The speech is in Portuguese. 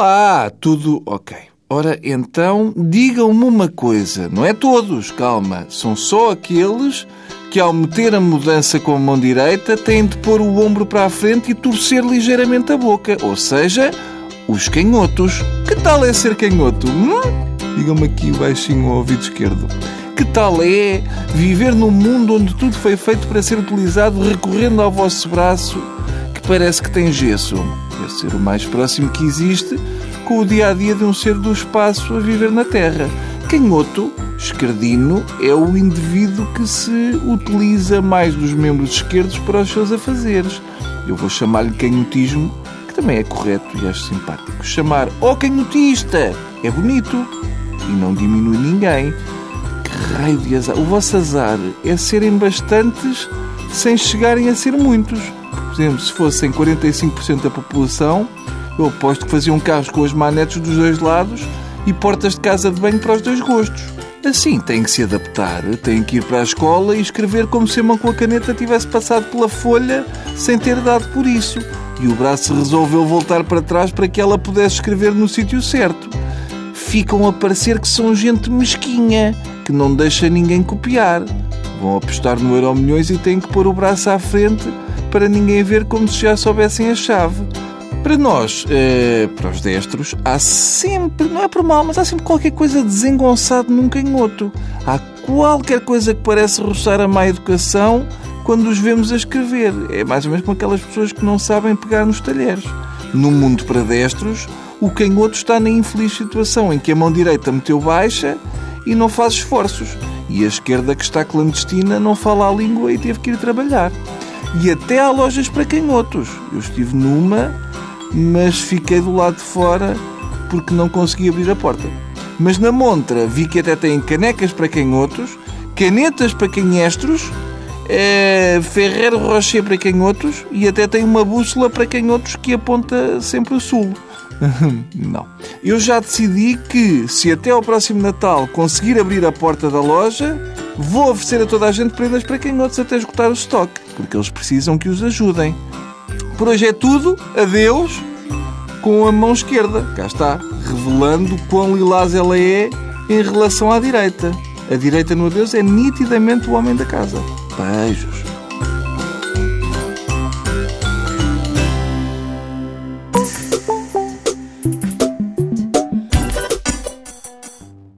Ah, tudo ok. Ora, então, digam-me uma coisa. Não é todos, calma. São só aqueles que, ao meter a mudança com a mão direita, têm de pôr o ombro para a frente e torcer ligeiramente a boca. Ou seja, os canhotos. Que tal é ser canhoto? Hum? Digam-me aqui baixinho ao ouvido esquerdo. Que tal é viver num mundo onde tudo foi feito para ser utilizado recorrendo ao vosso braço que parece que tem gesso? Deve ser o mais próximo que existe com o dia a dia de um ser do espaço a viver na Terra. Canhoto, esquerdino, é o indivíduo que se utiliza mais dos membros esquerdos para os seus afazeres. Eu vou chamar-lhe canhotismo, que também é correto e acho simpático. Chamar ó oh, canhotista é bonito e não diminui ninguém. Que raio de azar! O vosso azar é serem bastantes sem chegarem a ser muitos. Por exemplo, se fossem 45% da população, eu aposto que faziam carros com as manetes dos dois lados e portas de casa de banho para os dois gostos. Assim, tem que se adaptar, tem que ir para a escola e escrever como se a mão com a caneta tivesse passado pela folha sem ter dado por isso. E o braço resolveu voltar para trás para que ela pudesse escrever no sítio certo. Ficam a parecer que são gente mesquinha, que não deixa ninguém copiar. Vão apostar no Euro Milhões e têm que pôr o braço à frente para ninguém ver como se já soubessem a chave. Para nós, eh, para os destros, há sempre, não é por mal, mas há sempre qualquer coisa desengonçado num canhoto. Há qualquer coisa que parece roçar a má educação quando os vemos a escrever. É mais ou menos como aquelas pessoas que não sabem pegar nos talheres. No mundo para destros, o canhoto está na infeliz situação em que a mão direita meteu baixa e não faz esforços. E a esquerda, que está clandestina, não fala a língua e teve que ir trabalhar. E até há lojas para canhotos. Eu estive numa mas fiquei do lado de fora porque não consegui abrir a porta. Mas na montra vi que até tem canecas para canhotos, canetas para canhestros, é, Ferreiro Rocher para canhotos e até tem uma bússola para canhotos que aponta sempre o sul. não. Eu já decidi que, se até ao próximo Natal conseguir abrir a porta da loja, vou oferecer a toda a gente prendas para canhotos até esgotar o estoque, porque eles precisam que os ajudem. Por hoje é tudo. Adeus. Com a mão esquerda, cá está, revelando quão lilás ela é em relação à direita. A direita no adeus é nitidamente o homem da casa. Beijos.